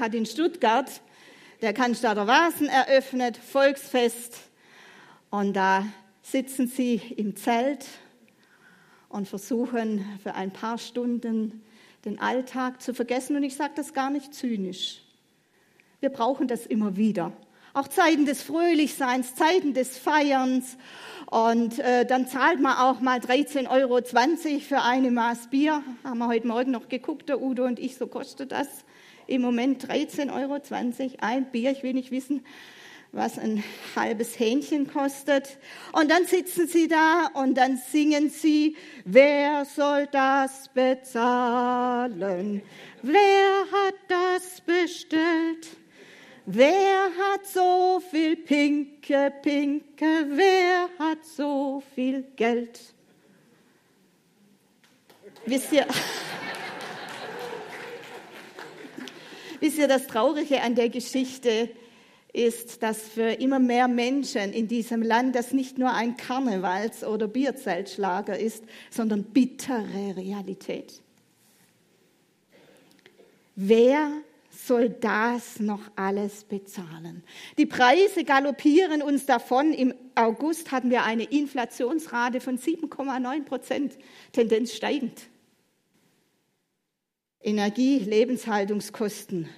Hat in Stuttgart der Cannstatter Vasen eröffnet, Volksfest. Und da sitzen sie im Zelt und versuchen für ein paar Stunden den Alltag zu vergessen. Und ich sage das gar nicht zynisch. Wir brauchen das immer wieder. Auch Zeiten des Fröhlichseins, Zeiten des Feierns. Und äh, dann zahlt man auch mal 13,20 Euro für eine Maß Bier. Haben wir heute Morgen noch geguckt, der Udo und ich, so kostet das im Moment 13,20 Euro ein Bier. Ich will nicht wissen, was ein halbes Hähnchen kostet. Und dann sitzen sie da und dann singen sie, wer soll das bezahlen? Wer hat das bestellt? Wer hat so viel Pinke, Pinke? Wer hat so viel Geld? Wisst ihr, wisst ihr, das Traurige an der Geschichte ist, dass für immer mehr Menschen in diesem Land das nicht nur ein Karnevals- oder Bierzeltschlager ist, sondern bittere Realität. Wer soll das noch alles bezahlen? Die Preise galoppieren uns davon. Im August hatten wir eine Inflationsrate von 7,9 Prozent, Tendenz steigend. Energie, Lebenshaltungskosten.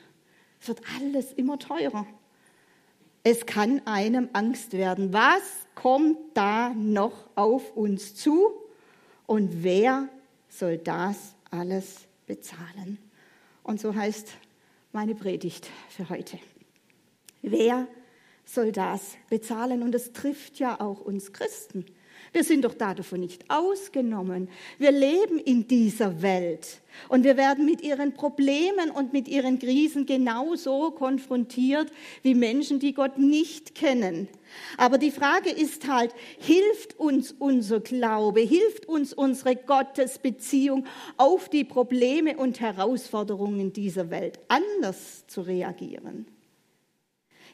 Es wird alles immer teurer. Es kann einem Angst werden. Was kommt da noch auf uns zu? Und wer soll das alles bezahlen? Und so heißt meine Predigt für heute. Wer soll das bezahlen? Und es trifft ja auch uns Christen. Wir sind doch davon nicht ausgenommen. Wir leben in dieser Welt und wir werden mit ihren Problemen und mit ihren Krisen genauso konfrontiert wie Menschen, die Gott nicht kennen. Aber die Frage ist halt, hilft uns unser Glaube, hilft uns unsere Gottesbeziehung auf die Probleme und Herausforderungen dieser Welt anders zu reagieren?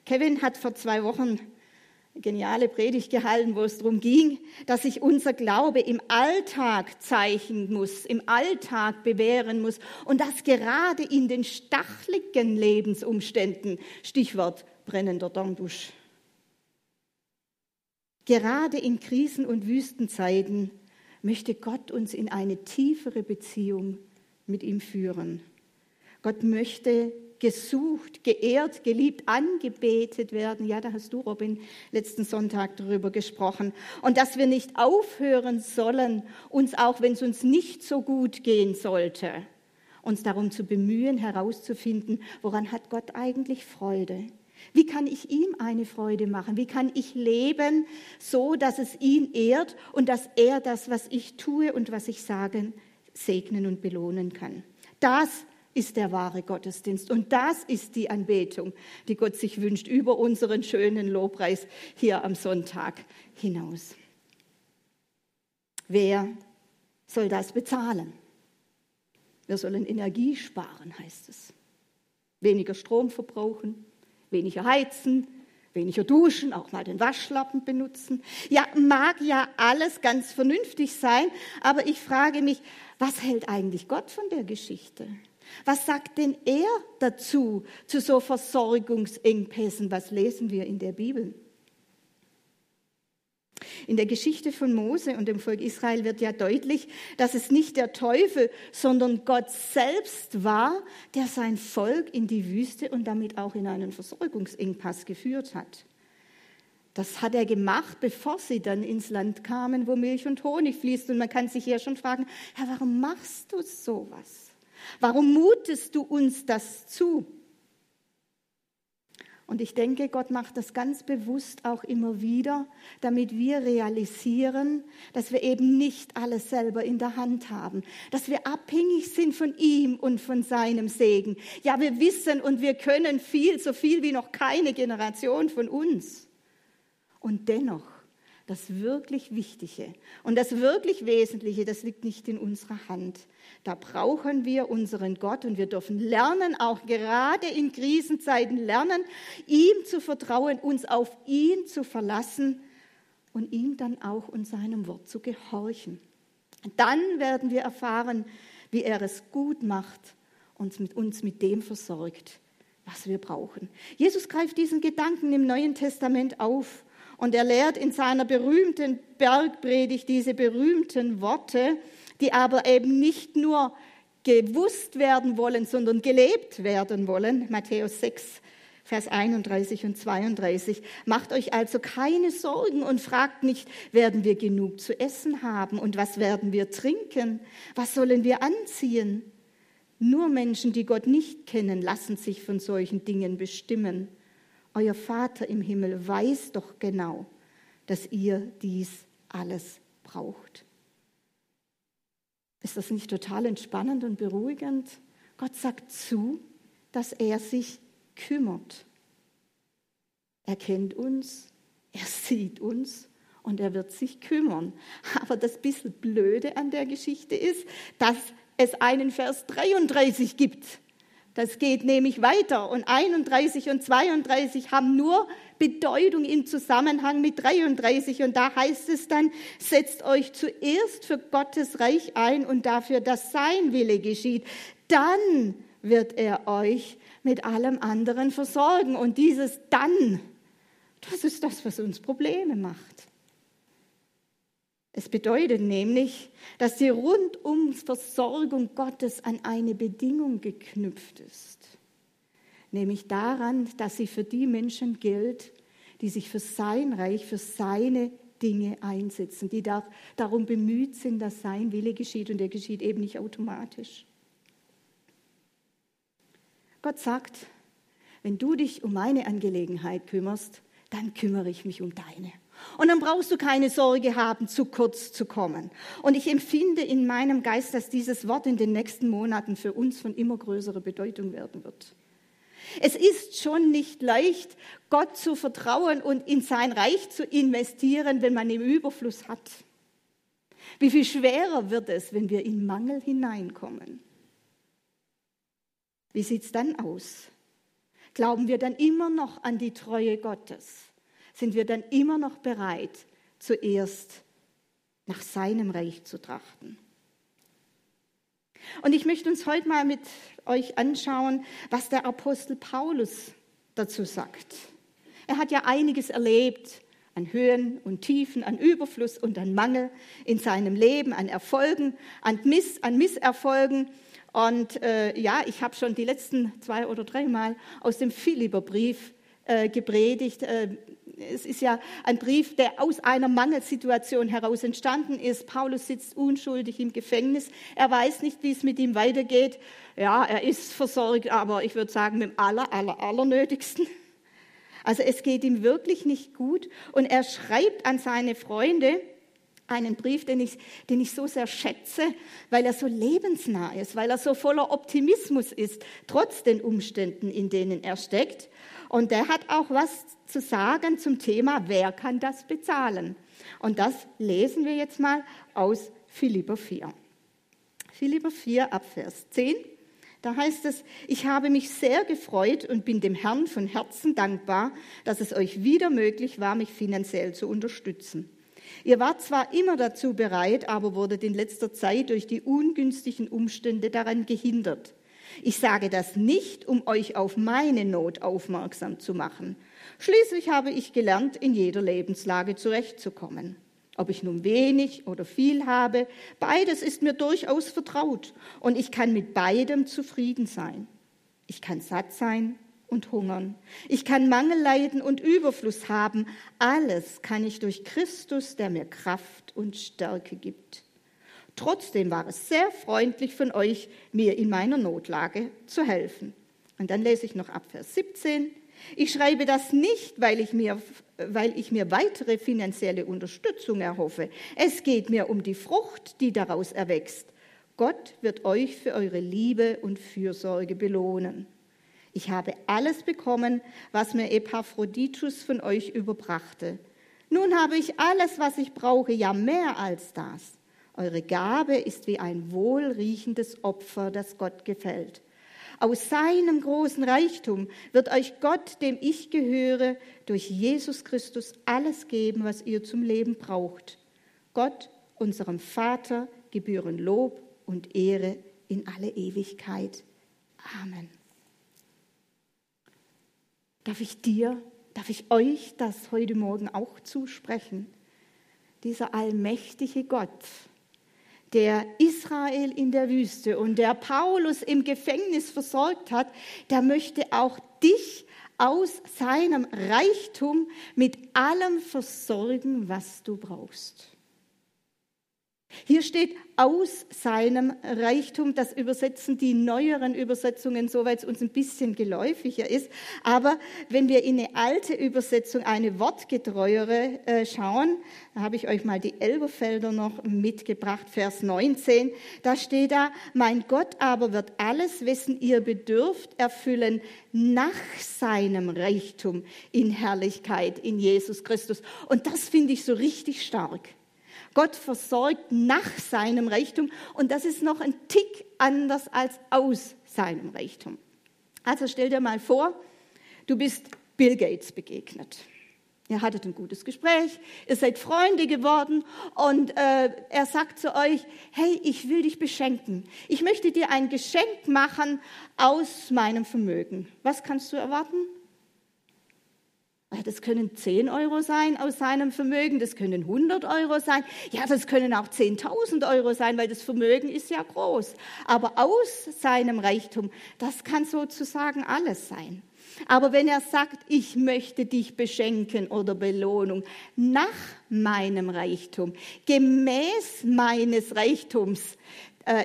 Kevin hat vor zwei Wochen geniale Predigt gehalten, wo es darum ging, dass sich unser Glaube im Alltag zeichnen muss, im Alltag bewähren muss und das gerade in den stachligen Lebensumständen, Stichwort brennender Dornbusch. Gerade in Krisen- und Wüstenzeiten möchte Gott uns in eine tiefere Beziehung mit ihm führen. Gott möchte gesucht, geehrt, geliebt, angebetet werden. Ja, da hast du, Robin, letzten Sonntag darüber gesprochen. Und dass wir nicht aufhören sollen, uns auch, wenn es uns nicht so gut gehen sollte, uns darum zu bemühen, herauszufinden, woran hat Gott eigentlich Freude? Wie kann ich ihm eine Freude machen? Wie kann ich leben, so dass es ihn ehrt und dass er das, was ich tue und was ich sage, segnen und belohnen kann? Das ist der wahre Gottesdienst. Und das ist die Anbetung, die Gott sich wünscht über unseren schönen Lobpreis hier am Sonntag hinaus. Wer soll das bezahlen? Wir sollen Energie sparen, heißt es. Weniger Strom verbrauchen, weniger heizen, weniger duschen, auch mal den Waschlappen benutzen. Ja, mag ja alles ganz vernünftig sein, aber ich frage mich, was hält eigentlich Gott von der Geschichte? Was sagt denn er dazu, zu so Versorgungsengpässen? Was lesen wir in der Bibel? In der Geschichte von Mose und dem Volk Israel wird ja deutlich, dass es nicht der Teufel, sondern Gott selbst war, der sein Volk in die Wüste und damit auch in einen Versorgungsengpass geführt hat. Das hat er gemacht, bevor sie dann ins Land kamen, wo Milch und Honig fließt. Und man kann sich ja schon fragen, Herr, warum machst du sowas? Warum mutest du uns das zu? Und ich denke, Gott macht das ganz bewusst auch immer wieder, damit wir realisieren, dass wir eben nicht alles selber in der Hand haben, dass wir abhängig sind von ihm und von seinem Segen. Ja, wir wissen und wir können viel, so viel wie noch keine Generation von uns. Und dennoch das wirklich Wichtige und das wirklich Wesentliche, das liegt nicht in unserer Hand. Da brauchen wir unseren Gott und wir dürfen lernen, auch gerade in Krisenzeiten lernen, ihm zu vertrauen, uns auf ihn zu verlassen und ihm dann auch und seinem Wort zu gehorchen. Dann werden wir erfahren, wie er es gut macht und mit uns mit dem versorgt, was wir brauchen. Jesus greift diesen Gedanken im Neuen Testament auf und er lehrt in seiner berühmten Bergpredigt diese berühmten Worte, die aber eben nicht nur gewusst werden wollen, sondern gelebt werden wollen. Matthäus 6, Vers 31 und 32. Macht euch also keine Sorgen und fragt nicht, werden wir genug zu essen haben und was werden wir trinken? Was sollen wir anziehen? Nur Menschen, die Gott nicht kennen, lassen sich von solchen Dingen bestimmen. Euer Vater im Himmel weiß doch genau, dass ihr dies alles braucht. Ist das nicht total entspannend und beruhigend? Gott sagt zu, dass er sich kümmert. Er kennt uns, er sieht uns und er wird sich kümmern. Aber das bisschen Blöde an der Geschichte ist, dass es einen Vers 33 gibt. Das geht nämlich weiter und 31 und 32 haben nur Bedeutung im Zusammenhang mit 33 und da heißt es dann, setzt euch zuerst für Gottes Reich ein und dafür, dass sein Wille geschieht. Dann wird er euch mit allem anderen versorgen. Und dieses dann, das ist das, was uns Probleme macht. Es bedeutet nämlich, dass die Rundumversorgung Gottes an eine Bedingung geknüpft ist, nämlich daran, dass sie für die Menschen gilt, die sich für sein Reich, für seine Dinge einsetzen, die darum bemüht sind, dass sein Wille geschieht und der geschieht eben nicht automatisch. Gott sagt, wenn du dich um meine Angelegenheit kümmerst, dann kümmere ich mich um deine. Und dann brauchst du keine Sorge haben, zu kurz zu kommen. Und ich empfinde in meinem Geist, dass dieses Wort in den nächsten Monaten für uns von immer größerer Bedeutung werden wird. Es ist schon nicht leicht, Gott zu vertrauen und in sein Reich zu investieren, wenn man im Überfluss hat. Wie viel schwerer wird es, wenn wir in Mangel hineinkommen? Wie sieht es dann aus? Glauben wir dann immer noch an die Treue Gottes? Sind wir dann immer noch bereit, zuerst nach seinem Reich zu trachten? Und ich möchte uns heute mal mit euch anschauen, was der Apostel Paulus dazu sagt. Er hat ja einiges erlebt an Höhen und Tiefen, an Überfluss und an Mangel in seinem Leben, an Erfolgen, an, Miss, an Misserfolgen und äh, ja, ich habe schon die letzten zwei oder dreimal aus dem Philipperbrief äh, gepredigt. Äh, es ist ja ein Brief, der aus einer Mangelsituation heraus entstanden ist. Paulus sitzt unschuldig im Gefängnis. Er weiß nicht, wie es mit ihm weitergeht. Ja, er ist versorgt, aber ich würde sagen, mit dem aller, aller, allernötigsten. Also es geht ihm wirklich nicht gut. Und er schreibt an seine Freunde, einen Brief, den ich, den ich so sehr schätze, weil er so lebensnah ist, weil er so voller Optimismus ist, trotz den Umständen, in denen er steckt. Und der hat auch was zu sagen zum Thema, wer kann das bezahlen? Und das lesen wir jetzt mal aus Philipper 4. Philipper 4 ab Vers 10. Da heißt es, ich habe mich sehr gefreut und bin dem Herrn von Herzen dankbar, dass es euch wieder möglich war, mich finanziell zu unterstützen. Ihr wart zwar immer dazu bereit, aber wurdet in letzter Zeit durch die ungünstigen Umstände daran gehindert. Ich sage das nicht, um euch auf meine Not aufmerksam zu machen. Schließlich habe ich gelernt, in jeder Lebenslage zurechtzukommen. Ob ich nun wenig oder viel habe, beides ist mir durchaus vertraut und ich kann mit beidem zufrieden sein. Ich kann satt sein und hungern. Ich kann Mangel leiden und Überfluss haben. Alles kann ich durch Christus, der mir Kraft und Stärke gibt. Trotzdem war es sehr freundlich von euch, mir in meiner Notlage zu helfen. Und dann lese ich noch ab Vers 17. Ich schreibe das nicht, weil ich mir, weil ich mir weitere finanzielle Unterstützung erhoffe. Es geht mir um die Frucht, die daraus erwächst. Gott wird euch für eure Liebe und Fürsorge belohnen. Ich habe alles bekommen, was mir Epaphroditus von euch überbrachte. Nun habe ich alles, was ich brauche, ja mehr als das. Eure Gabe ist wie ein wohlriechendes Opfer, das Gott gefällt. Aus seinem großen Reichtum wird euch Gott, dem ich gehöre, durch Jesus Christus alles geben, was ihr zum Leben braucht. Gott, unserem Vater, gebühren Lob und Ehre in alle Ewigkeit. Amen. Darf ich dir, darf ich euch das heute Morgen auch zusprechen? Dieser allmächtige Gott, der Israel in der Wüste und der Paulus im Gefängnis versorgt hat, der möchte auch dich aus seinem Reichtum mit allem versorgen, was du brauchst. Hier steht aus seinem Reichtum, das übersetzen die neueren Übersetzungen, soweit es uns ein bisschen geläufiger ist. Aber wenn wir in eine alte Übersetzung, eine wortgetreuere äh, schauen, da habe ich euch mal die Elberfelder noch mitgebracht, Vers 19, da steht da, mein Gott aber wird alles, wessen ihr bedürft, erfüllen nach seinem Reichtum in Herrlichkeit in Jesus Christus. Und das finde ich so richtig stark. Gott versorgt nach seinem Reichtum und das ist noch ein Tick anders als aus seinem Reichtum. Also stell dir mal vor, du bist Bill Gates begegnet. Ihr hattet ein gutes Gespräch, ihr seid Freunde geworden und äh, er sagt zu euch, hey, ich will dich beschenken. Ich möchte dir ein Geschenk machen aus meinem Vermögen. Was kannst du erwarten? Das können 10 Euro sein aus seinem Vermögen, das können 100 Euro sein, ja, das können auch 10.000 Euro sein, weil das Vermögen ist ja groß. Aber aus seinem Reichtum, das kann sozusagen alles sein. Aber wenn er sagt, ich möchte dich beschenken oder Belohnung nach meinem Reichtum, gemäß meines Reichtums,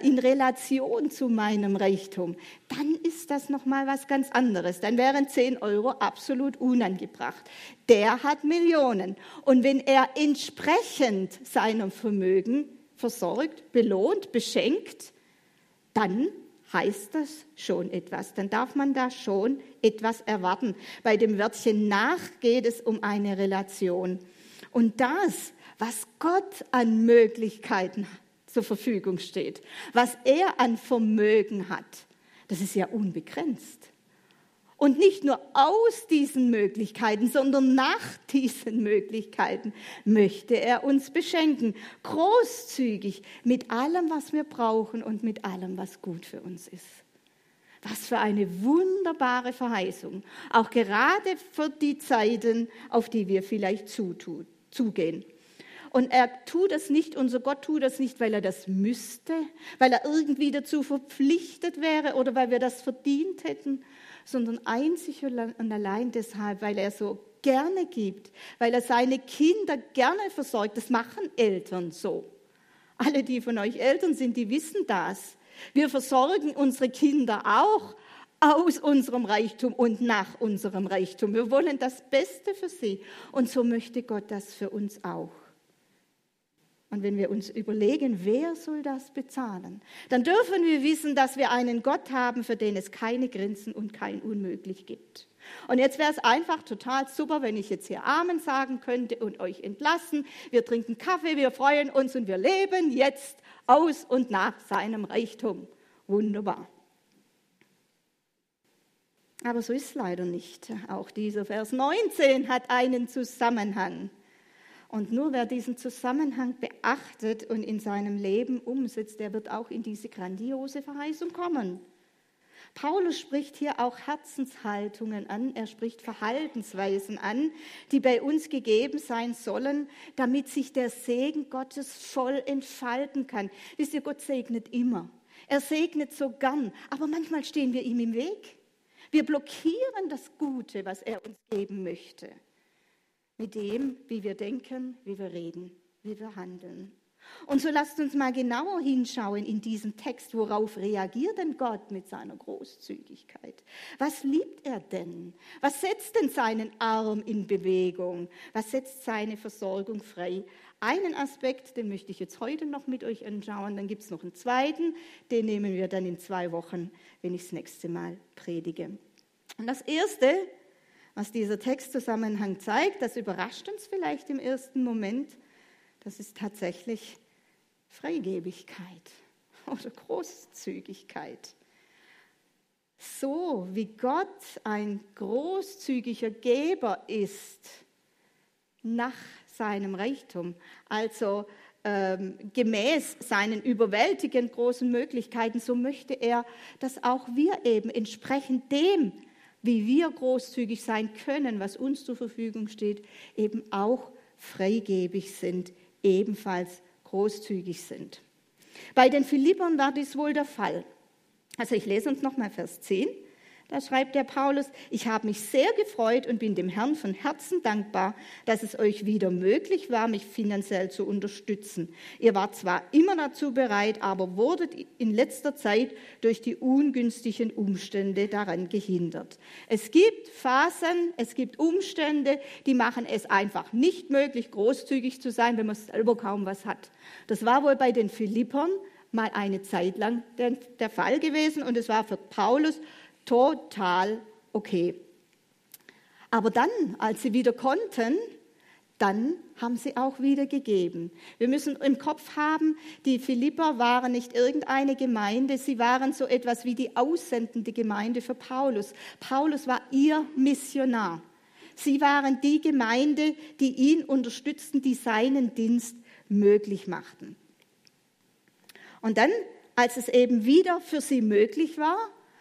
in Relation zu meinem Reichtum, dann ist das nochmal was ganz anderes. Dann wären 10 Euro absolut unangebracht. Der hat Millionen. Und wenn er entsprechend seinem Vermögen versorgt, belohnt, beschenkt, dann heißt das schon etwas. Dann darf man da schon etwas erwarten. Bei dem Wörtchen nach geht es um eine Relation. Und das, was Gott an Möglichkeiten hat, zur Verfügung steht, was er an Vermögen hat, das ist ja unbegrenzt. Und nicht nur aus diesen Möglichkeiten, sondern nach diesen Möglichkeiten möchte er uns beschenken. Großzügig mit allem, was wir brauchen und mit allem, was gut für uns ist. Was für eine wunderbare Verheißung. Auch gerade für die Zeiten, auf die wir vielleicht zugehen. Und er tut es nicht, unser Gott tut es nicht, weil er das müsste, weil er irgendwie dazu verpflichtet wäre oder weil wir das verdient hätten, sondern einzig und allein deshalb, weil er so gerne gibt, weil er seine Kinder gerne versorgt. Das machen Eltern so. Alle, die von euch Eltern sind, die wissen das. Wir versorgen unsere Kinder auch aus unserem Reichtum und nach unserem Reichtum. Wir wollen das Beste für sie. Und so möchte Gott das für uns auch. Und wenn wir uns überlegen, wer soll das bezahlen, dann dürfen wir wissen, dass wir einen Gott haben, für den es keine Grenzen und kein Unmöglich gibt. Und jetzt wäre es einfach total super, wenn ich jetzt hier Amen sagen könnte und euch entlassen. Wir trinken Kaffee, wir freuen uns und wir leben jetzt aus und nach seinem Reichtum. Wunderbar. Aber so ist es leider nicht. Auch dieser Vers 19 hat einen Zusammenhang. Und nur wer diesen Zusammenhang beachtet und in seinem Leben umsetzt, der wird auch in diese grandiose Verheißung kommen. Paulus spricht hier auch Herzenshaltungen an, er spricht Verhaltensweisen an, die bei uns gegeben sein sollen, damit sich der Segen Gottes voll entfalten kann. Wisst ihr, Gott segnet immer. Er segnet so gern, aber manchmal stehen wir ihm im Weg. Wir blockieren das Gute, was er uns geben möchte mit dem, wie wir denken, wie wir reden, wie wir handeln. Und so lasst uns mal genauer hinschauen in diesem Text, worauf reagiert denn Gott mit seiner Großzügigkeit? Was liebt er denn? Was setzt denn seinen Arm in Bewegung? Was setzt seine Versorgung frei? Einen Aspekt, den möchte ich jetzt heute noch mit euch anschauen, dann gibt es noch einen zweiten, den nehmen wir dann in zwei Wochen, wenn ich das nächste Mal predige. Und das Erste, was dieser Textzusammenhang zeigt, das überrascht uns vielleicht im ersten Moment, das ist tatsächlich Freigebigkeit oder Großzügigkeit. So wie Gott ein großzügiger Geber ist nach seinem Reichtum, also ähm, gemäß seinen überwältigend großen Möglichkeiten, so möchte er, dass auch wir eben entsprechend dem wie wir großzügig sein können, was uns zur Verfügung steht, eben auch freigebig sind, ebenfalls großzügig sind. Bei den Philippern war dies wohl der Fall. Also ich lese uns nochmal Vers 10. Da schreibt der Paulus, ich habe mich sehr gefreut und bin dem Herrn von Herzen dankbar, dass es euch wieder möglich war, mich finanziell zu unterstützen. Ihr wart zwar immer dazu bereit, aber wurdet in letzter Zeit durch die ungünstigen Umstände daran gehindert. Es gibt Phasen, es gibt Umstände, die machen es einfach nicht möglich, großzügig zu sein, wenn man selber kaum was hat. Das war wohl bei den Philippern mal eine Zeit lang der, Fall gewesen und es war für Paulus total okay. Aber dann, als sie wieder konnten, dann haben sie auch wieder gegeben. Wir müssen im Kopf haben, die Philipper waren nicht irgendeine Gemeinde, sie waren so etwas wie die aussendende Gemeinde für Paulus. Paulus war ihr Missionar. Sie waren die Gemeinde, die ihn unterstützten, die seinen Dienst möglich machten. Und dann, als es eben wieder für sie möglich war,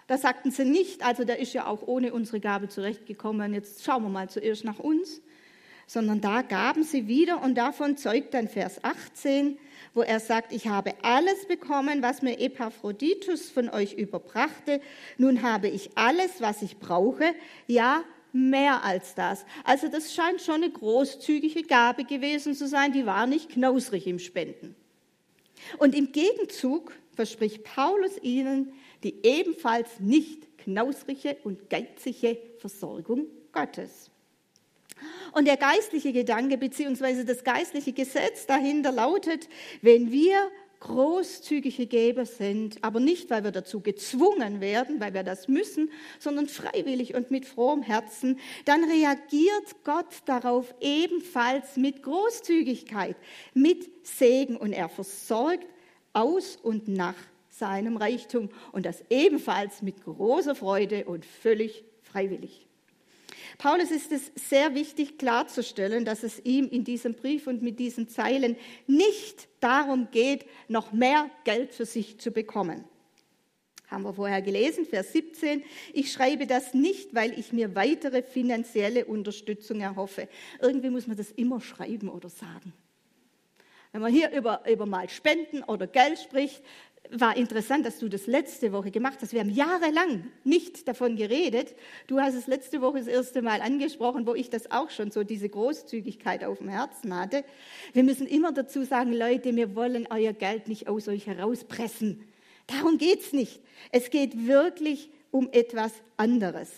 da sagten sie nicht, also der ist ja auch ohne unsere Gabe zurechtgekommen, jetzt schauen wir mal zuerst nach uns, sondern da gaben sie wieder und davon zeugt dann Vers 18, wo er sagt, ich habe alles bekommen, was mir Epaphroditus von euch überbrachte. Nun habe ich alles, was ich brauche, ja, mehr als das. Also das scheint schon eine großzügige Gabe gewesen zu sein, die war nicht knausrig im Spenden. Und im Gegenzug verspricht Paulus ihnen, die ebenfalls nicht knausrige und geizige Versorgung Gottes. Und der geistliche Gedanke bzw. das geistliche Gesetz dahinter lautet, wenn wir großzügige Geber sind, aber nicht, weil wir dazu gezwungen werden, weil wir das müssen, sondern freiwillig und mit frohem Herzen, dann reagiert Gott darauf ebenfalls mit Großzügigkeit, mit Segen und er versorgt aus und nach seinem Reichtum und das ebenfalls mit großer Freude und völlig freiwillig. Paulus ist es sehr wichtig klarzustellen, dass es ihm in diesem Brief und mit diesen Zeilen nicht darum geht, noch mehr Geld für sich zu bekommen. Haben wir vorher gelesen, Vers 17. Ich schreibe das nicht, weil ich mir weitere finanzielle Unterstützung erhoffe. Irgendwie muss man das immer schreiben oder sagen. Wenn man hier über, über mal Spenden oder Geld spricht, war interessant, dass du das letzte Woche gemacht hast. Wir haben jahrelang nicht davon geredet. Du hast es letzte Woche das erste Mal angesprochen, wo ich das auch schon so, diese Großzügigkeit auf dem Herzen hatte. Wir müssen immer dazu sagen, Leute, wir wollen euer Geld nicht aus euch herauspressen. Darum geht's nicht. Es geht wirklich um etwas anderes.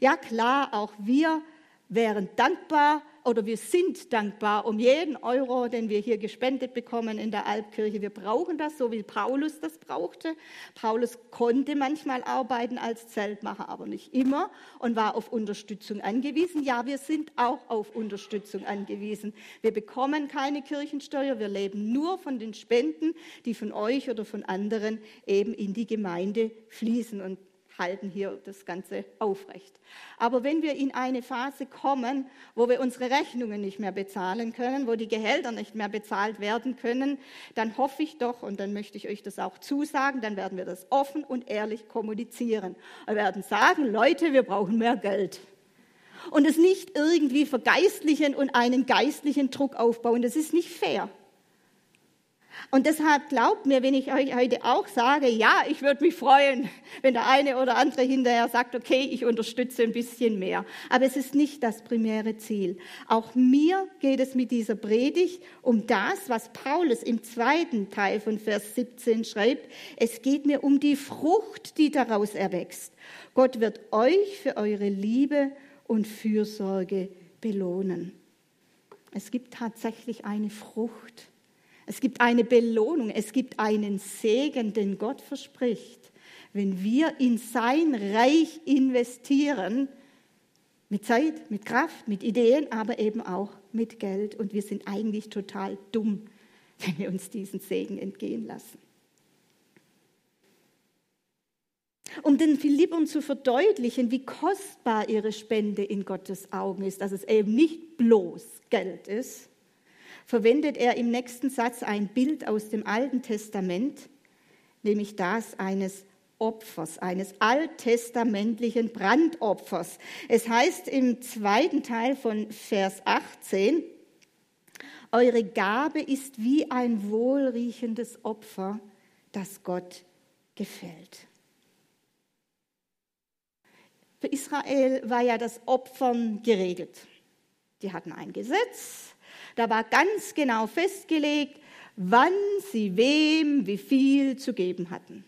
Ja klar, auch wir wären dankbar oder wir sind dankbar um jeden Euro, den wir hier gespendet bekommen in der Albkirche. Wir brauchen das, so wie Paulus das brauchte. Paulus konnte manchmal arbeiten als Zeltmacher, aber nicht immer und war auf Unterstützung angewiesen. Ja, wir sind auch auf Unterstützung angewiesen. Wir bekommen keine Kirchensteuer, wir leben nur von den Spenden, die von euch oder von anderen eben in die Gemeinde fließen. Und halten hier das Ganze aufrecht. Aber wenn wir in eine Phase kommen, wo wir unsere Rechnungen nicht mehr bezahlen können, wo die Gehälter nicht mehr bezahlt werden können, dann hoffe ich doch, und dann möchte ich euch das auch zusagen, dann werden wir das offen und ehrlich kommunizieren. Wir werden sagen, Leute, wir brauchen mehr Geld. Und es nicht irgendwie vergeistlichen und einen geistlichen Druck aufbauen. Das ist nicht fair. Und deshalb glaubt mir, wenn ich euch heute auch sage, ja, ich würde mich freuen, wenn der eine oder andere hinterher sagt, okay, ich unterstütze ein bisschen mehr. Aber es ist nicht das primäre Ziel. Auch mir geht es mit dieser Predigt um das, was Paulus im zweiten Teil von Vers 17 schreibt. Es geht mir um die Frucht, die daraus erwächst. Gott wird euch für eure Liebe und Fürsorge belohnen. Es gibt tatsächlich eine Frucht es gibt eine Belohnung, es gibt einen Segen, den Gott verspricht, wenn wir in sein Reich investieren, mit Zeit, mit Kraft, mit Ideen, aber eben auch mit Geld. Und wir sind eigentlich total dumm, wenn wir uns diesen Segen entgehen lassen. Um den Philippern zu verdeutlichen, wie kostbar ihre Spende in Gottes Augen ist, dass es eben nicht bloß Geld ist, verwendet er im nächsten Satz ein Bild aus dem Alten Testament, nämlich das eines Opfers, eines alttestamentlichen Brandopfers. Es heißt im zweiten Teil von Vers 18, eure Gabe ist wie ein wohlriechendes Opfer, das Gott gefällt. Für Israel war ja das Opfern geregelt. Die hatten ein Gesetz, da war ganz genau festgelegt, wann sie wem wie viel zu geben hatten.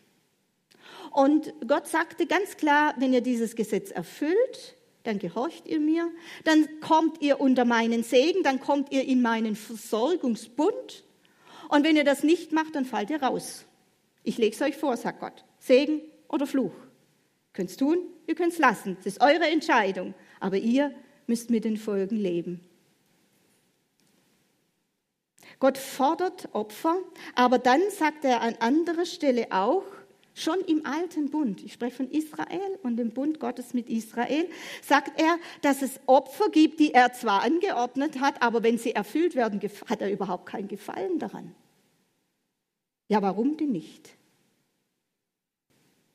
Und Gott sagte ganz klar, wenn ihr dieses Gesetz erfüllt, dann gehorcht ihr mir, dann kommt ihr unter meinen Segen, dann kommt ihr in meinen Versorgungsbund. Und wenn ihr das nicht macht, dann fallt ihr raus. Ich lege es euch vor, sagt Gott. Segen oder Fluch. Ihr könnt es tun, ihr könnt es lassen. Es ist eure Entscheidung. Aber ihr müsst mit den Folgen leben. Gott fordert Opfer, aber dann sagt er an anderer Stelle auch, Schon im alten Bund, ich spreche von Israel und dem Bund Gottes mit Israel, sagt er, dass es Opfer gibt, die er zwar angeordnet hat, aber wenn sie erfüllt werden, hat er überhaupt keinen Gefallen daran. Ja, warum denn nicht?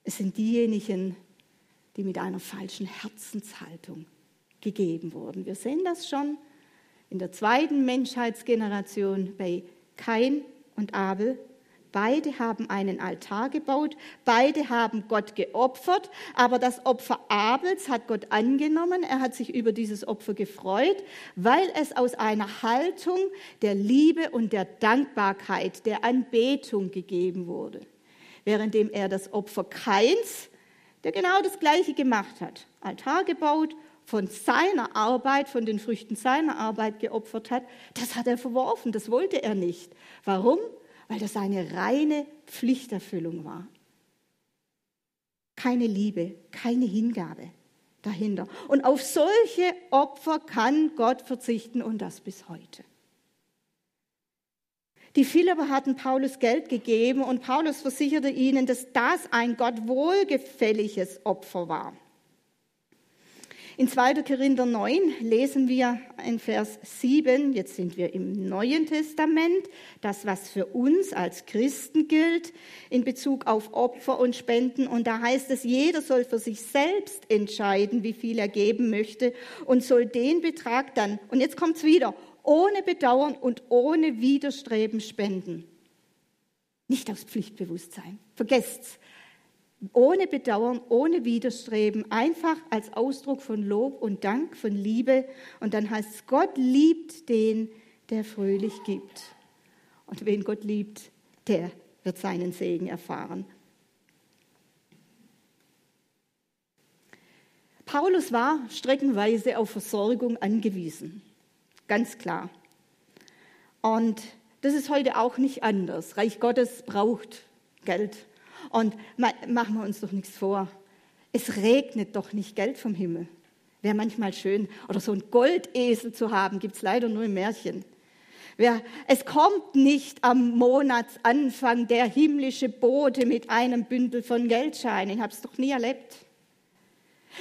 Es sind diejenigen, die mit einer falschen Herzenshaltung gegeben wurden. Wir sehen das schon in der zweiten Menschheitsgeneration bei Kain und Abel Beide haben einen Altar gebaut, beide haben Gott geopfert, aber das Opfer Abels hat Gott angenommen, er hat sich über dieses Opfer gefreut, weil es aus einer Haltung der Liebe und der Dankbarkeit, der Anbetung gegeben wurde. Währenddem er das Opfer Keins, der genau das gleiche gemacht hat, Altar gebaut, von seiner Arbeit, von den Früchten seiner Arbeit geopfert hat, das hat er verworfen, das wollte er nicht. Warum? weil das eine reine Pflichterfüllung war. Keine Liebe, keine Hingabe dahinter. Und auf solche Opfer kann Gott verzichten und das bis heute. Die Philipper hatten Paulus Geld gegeben und Paulus versicherte ihnen, dass das ein Gott wohlgefälliges Opfer war. In 2. Korinther 9 lesen wir in Vers 7, jetzt sind wir im Neuen Testament, das, was für uns als Christen gilt in Bezug auf Opfer und Spenden. Und da heißt es, jeder soll für sich selbst entscheiden, wie viel er geben möchte und soll den Betrag dann, und jetzt kommt es wieder, ohne Bedauern und ohne Widerstreben spenden. Nicht aus Pflichtbewusstsein. Vergesst's ohne Bedauern, ohne Widerstreben, einfach als Ausdruck von Lob und Dank, von Liebe. Und dann heißt es, Gott liebt den, der fröhlich gibt. Und wen Gott liebt, der wird seinen Segen erfahren. Paulus war streckenweise auf Versorgung angewiesen, ganz klar. Und das ist heute auch nicht anders. Reich Gottes braucht Geld und machen wir uns doch nichts vor. Es regnet doch nicht Geld vom Himmel. Wäre manchmal schön. Oder so ein Goldesel zu haben, gibt es leider nur im Märchen. Es kommt nicht am Monatsanfang der himmlische Bote mit einem Bündel von Geldscheinen. Ich habe es doch nie erlebt.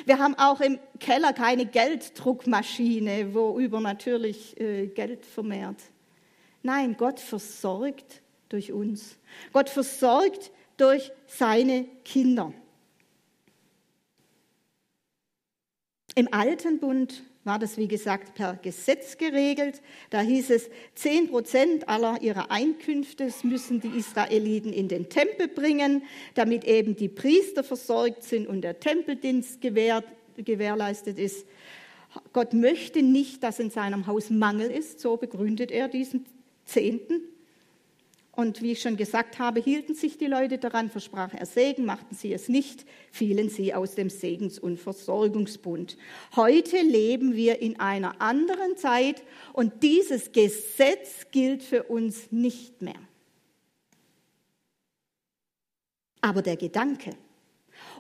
Wir haben auch im Keller keine Gelddruckmaschine, wo übernatürlich äh, Geld vermehrt. Nein, Gott versorgt durch uns. Gott versorgt durch seine Kinder. Im Alten Bund war das, wie gesagt, per Gesetz geregelt. Da hieß es, zehn Prozent aller ihrer Einkünfte müssen die Israeliten in den Tempel bringen, damit eben die Priester versorgt sind und der Tempeldienst gewährt, gewährleistet ist. Gott möchte nicht, dass in seinem Haus Mangel ist, so begründet er diesen Zehnten. Und wie ich schon gesagt habe, hielten sich die Leute daran, versprach er Segen, machten sie es nicht, fielen sie aus dem Segens- und Versorgungsbund. Heute leben wir in einer anderen Zeit und dieses Gesetz gilt für uns nicht mehr. Aber der Gedanke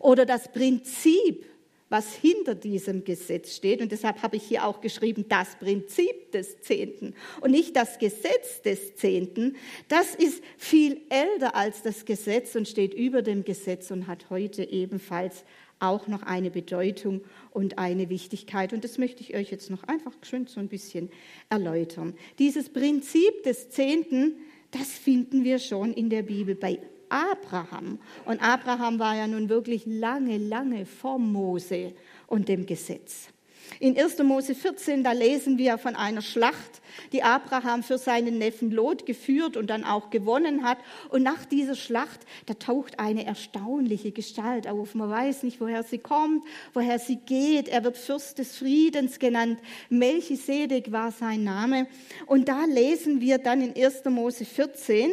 oder das Prinzip was hinter diesem Gesetz steht. Und deshalb habe ich hier auch geschrieben, das Prinzip des Zehnten und nicht das Gesetz des Zehnten. Das ist viel älter als das Gesetz und steht über dem Gesetz und hat heute ebenfalls auch noch eine Bedeutung und eine Wichtigkeit. Und das möchte ich euch jetzt noch einfach schön so ein bisschen erläutern. Dieses Prinzip des Zehnten, das finden wir schon in der Bibel bei Abraham. Und Abraham war ja nun wirklich lange, lange vor Mose und dem Gesetz. In 1. Mose 14, da lesen wir von einer Schlacht, die Abraham für seinen Neffen Lot geführt und dann auch gewonnen hat. Und nach dieser Schlacht, da taucht eine erstaunliche Gestalt auf. Man weiß nicht, woher sie kommt, woher sie geht. Er wird Fürst des Friedens genannt. Melchisedek war sein Name. Und da lesen wir dann in 1. Mose 14,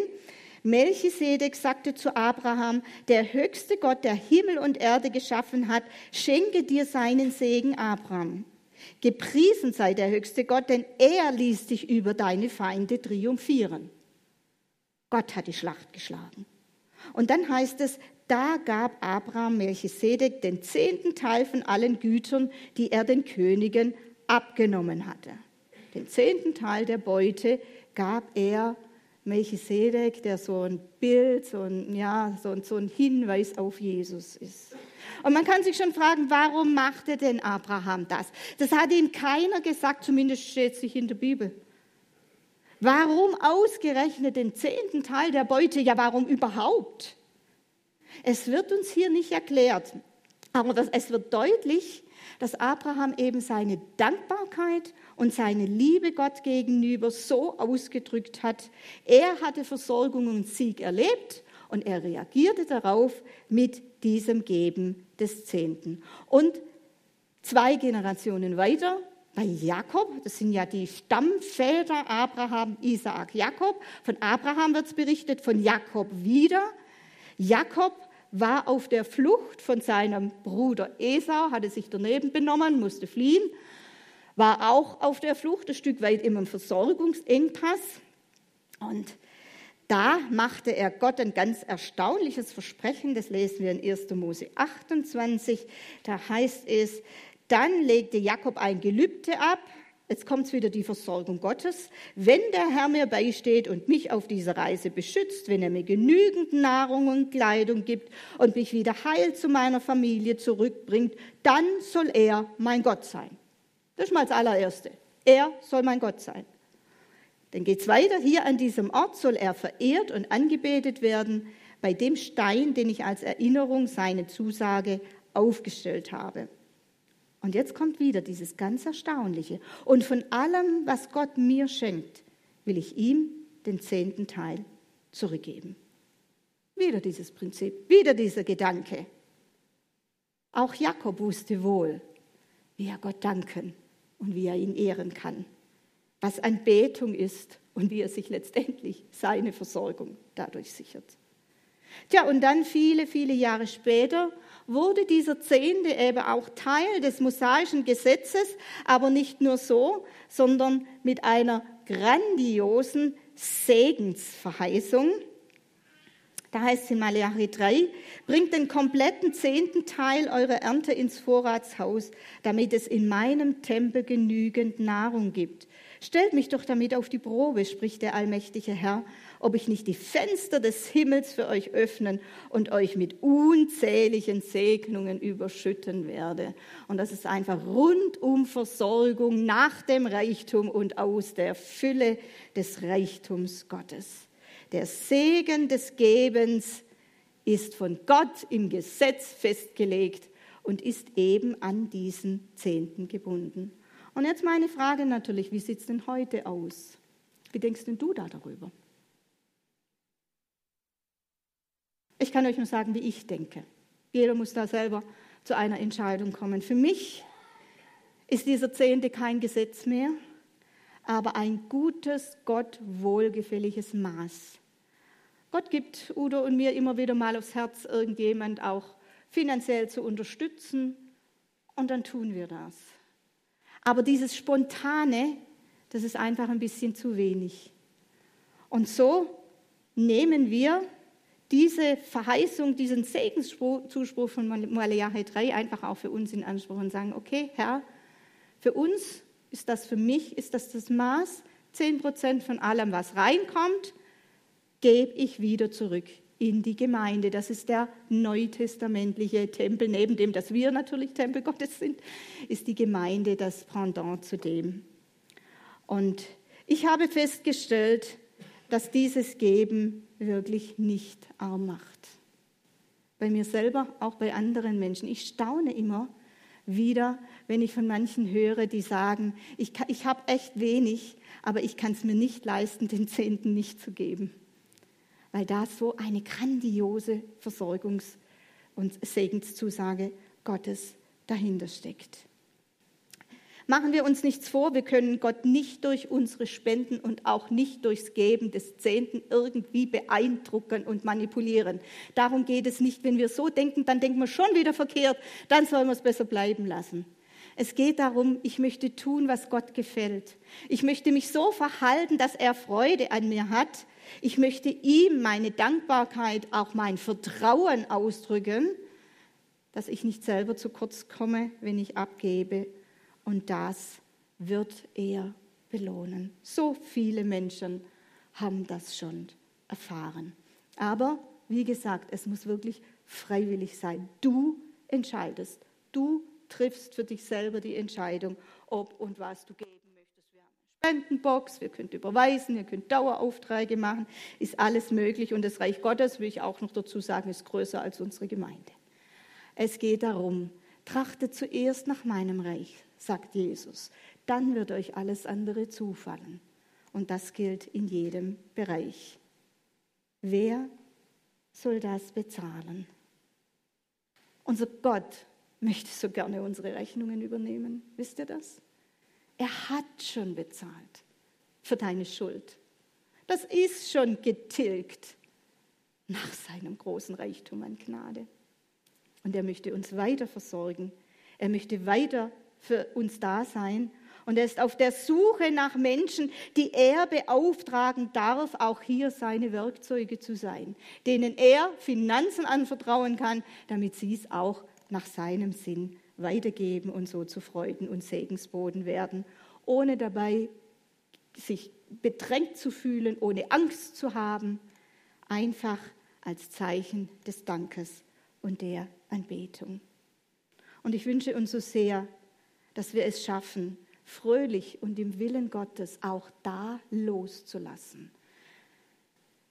Melchisedek sagte zu Abraham, der höchste Gott, der Himmel und Erde geschaffen hat, schenke dir seinen Segen, Abraham. Gepriesen sei der höchste Gott, denn er ließ dich über deine Feinde triumphieren. Gott hat die Schlacht geschlagen. Und dann heißt es, da gab Abraham Melchisedek den zehnten Teil von allen Gütern, die er den Königen abgenommen hatte. Den zehnten Teil der Beute gab er Melchisedek, der so ein Bild, so ein, ja, so so ein Hinweis auf Jesus ist. Und man kann sich schon fragen, warum machte denn Abraham das? Das hat ihm keiner gesagt, zumindest steht es sich in der Bibel. Warum ausgerechnet den zehnten Teil der Beute? Ja, warum überhaupt? Es wird uns hier nicht erklärt, aber das, es wird deutlich, dass Abraham eben seine Dankbarkeit und seine Liebe Gott gegenüber so ausgedrückt hat. Er hatte Versorgung und Sieg erlebt und er reagierte darauf mit diesem Geben des Zehnten. Und zwei Generationen weiter, bei Jakob, das sind ja die Stammväter Abraham, Isaak, Jakob. Von Abraham wird es berichtet, von Jakob wieder. Jakob war auf der Flucht von seinem Bruder Esau, hatte sich daneben benommen, musste fliehen war auch auf der Flucht, ein Stück weit im Versorgungsengpass. Und da machte er Gott ein ganz erstaunliches Versprechen, das lesen wir in 1. Mose 28. Da heißt es, dann legte Jakob ein Gelübde ab, Jetzt kommt wieder die Versorgung Gottes. Wenn der Herr mir beisteht und mich auf dieser Reise beschützt, wenn er mir genügend Nahrung und Kleidung gibt und mich wieder heil zu meiner Familie zurückbringt, dann soll er mein Gott sein. Das ist mal das allererste. Er soll mein Gott sein. Dann geht es weiter. Hier an diesem Ort soll er verehrt und angebetet werden, bei dem Stein, den ich als Erinnerung seine Zusage aufgestellt habe. Und jetzt kommt wieder dieses ganz Erstaunliche. Und von allem, was Gott mir schenkt, will ich ihm den zehnten Teil zurückgeben. Wieder dieses Prinzip, wieder dieser Gedanke. Auch Jakob wusste wohl, wie er Gott danken und wie er ihn ehren kann, was Anbetung ist und wie er sich letztendlich seine Versorgung dadurch sichert. Tja, und dann viele, viele Jahre später wurde dieser Zehnte eben auch Teil des mosaischen Gesetzes, aber nicht nur so, sondern mit einer grandiosen Segensverheißung. Da heißt es in Malachi 3, bringt den kompletten zehnten Teil eurer Ernte ins Vorratshaus, damit es in meinem Tempel genügend Nahrung gibt. Stellt mich doch damit auf die Probe, spricht der allmächtige Herr, ob ich nicht die Fenster des Himmels für euch öffnen und euch mit unzähligen Segnungen überschütten werde. Und das ist einfach rundum Versorgung nach dem Reichtum und aus der Fülle des Reichtums Gottes. Der Segen des Gebens ist von Gott im Gesetz festgelegt und ist eben an diesen Zehnten gebunden. Und jetzt meine Frage natürlich, wie sieht es denn heute aus? Wie denkst denn du da darüber? Ich kann euch nur sagen, wie ich denke. Jeder muss da selber zu einer Entscheidung kommen. Für mich ist dieser Zehnte kein Gesetz mehr, aber ein gutes, Gott wohlgefälliges Maß. Gott gibt Udo und mir immer wieder mal aufs Herz, irgendjemand auch finanziell zu unterstützen und dann tun wir das. Aber dieses Spontane, das ist einfach ein bisschen zu wenig. Und so nehmen wir diese Verheißung, diesen Segenszuspruch von Malachi 3 einfach auch für uns in Anspruch und sagen, okay, Herr, für uns ist das, für mich ist das das Maß, 10 Prozent von allem, was reinkommt, gebe ich wieder zurück in die Gemeinde. Das ist der neutestamentliche Tempel. Neben dem, dass wir natürlich Tempel Gottes sind, ist die Gemeinde das Pendant zu dem. Und ich habe festgestellt, dass dieses Geben wirklich nicht arm macht. Bei mir selber, auch bei anderen Menschen. Ich staune immer wieder, wenn ich von manchen höre, die sagen, ich, ich habe echt wenig, aber ich kann es mir nicht leisten, den Zehnten nicht zu geben. Weil da so eine grandiose Versorgungs- und Segenszusage Gottes dahinter steckt. Machen wir uns nichts vor, wir können Gott nicht durch unsere Spenden und auch nicht durchs Geben des Zehnten irgendwie beeindrucken und manipulieren. Darum geht es nicht. Wenn wir so denken, dann denken wir schon wieder verkehrt, dann sollen wir es besser bleiben lassen. Es geht darum, ich möchte tun, was Gott gefällt. Ich möchte mich so verhalten, dass er Freude an mir hat. Ich möchte ihm meine Dankbarkeit, auch mein Vertrauen ausdrücken, dass ich nicht selber zu kurz komme, wenn ich abgebe und das wird er belohnen. So viele Menschen haben das schon erfahren. Aber wie gesagt, es muss wirklich freiwillig sein. Du entscheidest. Du triffst für dich selber die Entscheidung, ob und was du geben möchtest. Wir haben eine Spendenbox, wir können überweisen, ihr könnt Daueraufträge machen, ist alles möglich. Und das Reich Gottes, will ich auch noch dazu sagen, ist größer als unsere Gemeinde. Es geht darum, trachtet zuerst nach meinem Reich, sagt Jesus. Dann wird euch alles andere zufallen. Und das gilt in jedem Bereich. Wer soll das bezahlen? Unser Gott möchte so gerne unsere Rechnungen übernehmen. Wisst ihr das? Er hat schon bezahlt für deine Schuld. Das ist schon getilgt nach seinem großen Reichtum an Gnade. Und er möchte uns weiter versorgen. Er möchte weiter für uns da sein. Und er ist auf der Suche nach Menschen, die er beauftragen darf, auch hier seine Werkzeuge zu sein, denen er Finanzen anvertrauen kann, damit sie es auch nach seinem Sinn weitergeben und so zu Freuden und Segensboden werden, ohne dabei sich bedrängt zu fühlen, ohne Angst zu haben, einfach als Zeichen des Dankes und der Anbetung. Und ich wünsche uns so sehr, dass wir es schaffen, fröhlich und im Willen Gottes auch da loszulassen.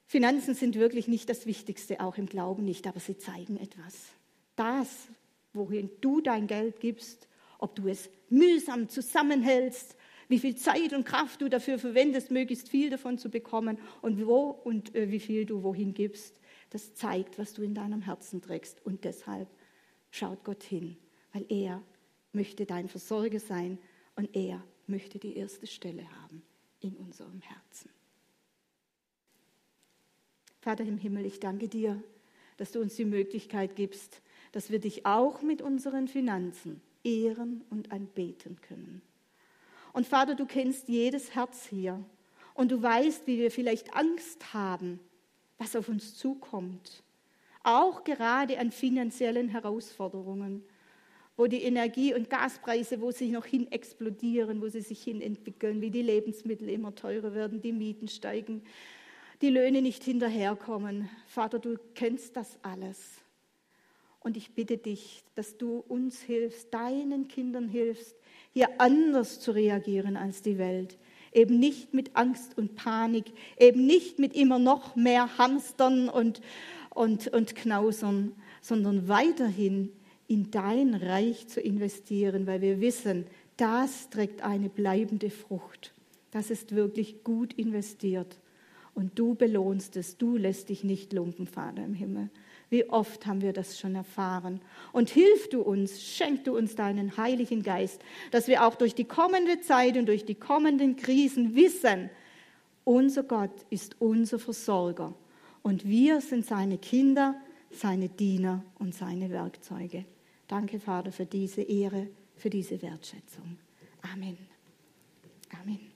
Finanzen sind wirklich nicht das Wichtigste, auch im Glauben nicht, aber sie zeigen etwas. Das, wohin du dein Geld gibst, ob du es mühsam zusammenhältst, wie viel Zeit und Kraft du dafür verwendest, möglichst viel davon zu bekommen und wo und äh, wie viel du wohin gibst, das zeigt, was du in deinem Herzen trägst. Und deshalb schaut Gott hin, weil er möchte dein Versorger sein und er möchte die erste Stelle haben in unserem Herzen. Vater im Himmel, ich danke dir, dass du uns die Möglichkeit gibst, dass wir dich auch mit unseren Finanzen ehren und anbeten können. Und Vater, du kennst jedes Herz hier und du weißt, wie wir vielleicht Angst haben, was auf uns zukommt. Auch gerade an finanziellen Herausforderungen, wo die Energie- und Gaspreise, wo sie noch hin explodieren, wo sie sich hin entwickeln, wie die Lebensmittel immer teurer werden, die Mieten steigen, die Löhne nicht hinterherkommen. Vater, du kennst das alles. Und ich bitte dich, dass du uns hilfst, deinen Kindern hilfst, hier anders zu reagieren als die Welt. Eben nicht mit Angst und Panik, eben nicht mit immer noch mehr Hamstern und, und, und Knausern, sondern weiterhin in dein Reich zu investieren, weil wir wissen, das trägt eine bleibende Frucht. Das ist wirklich gut investiert. Und du belohnst es, du lässt dich nicht lumpen, Vater im Himmel. Wie oft haben wir das schon erfahren? Und hilf du uns, schenk du uns deinen Heiligen Geist, dass wir auch durch die kommende Zeit und durch die kommenden Krisen wissen, unser Gott ist unser Versorger und wir sind seine Kinder, seine Diener und seine Werkzeuge. Danke, Vater, für diese Ehre, für diese Wertschätzung. Amen. Amen.